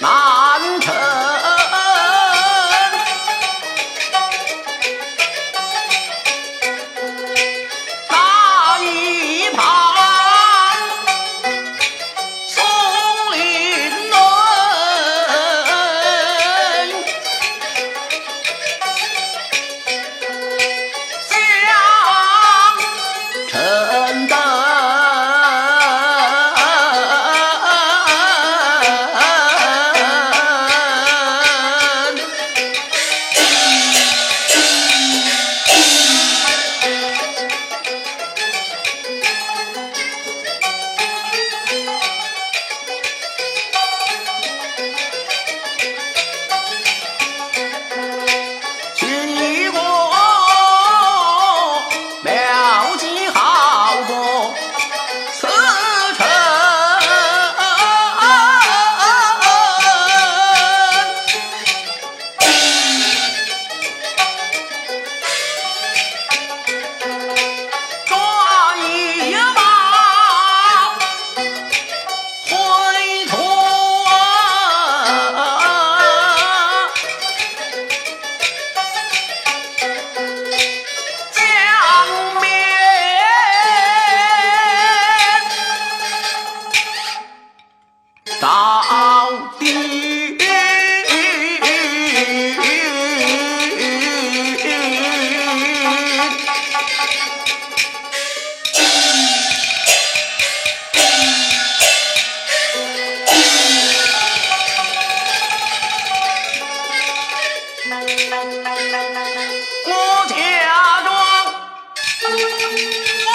难成到底。我家庄，我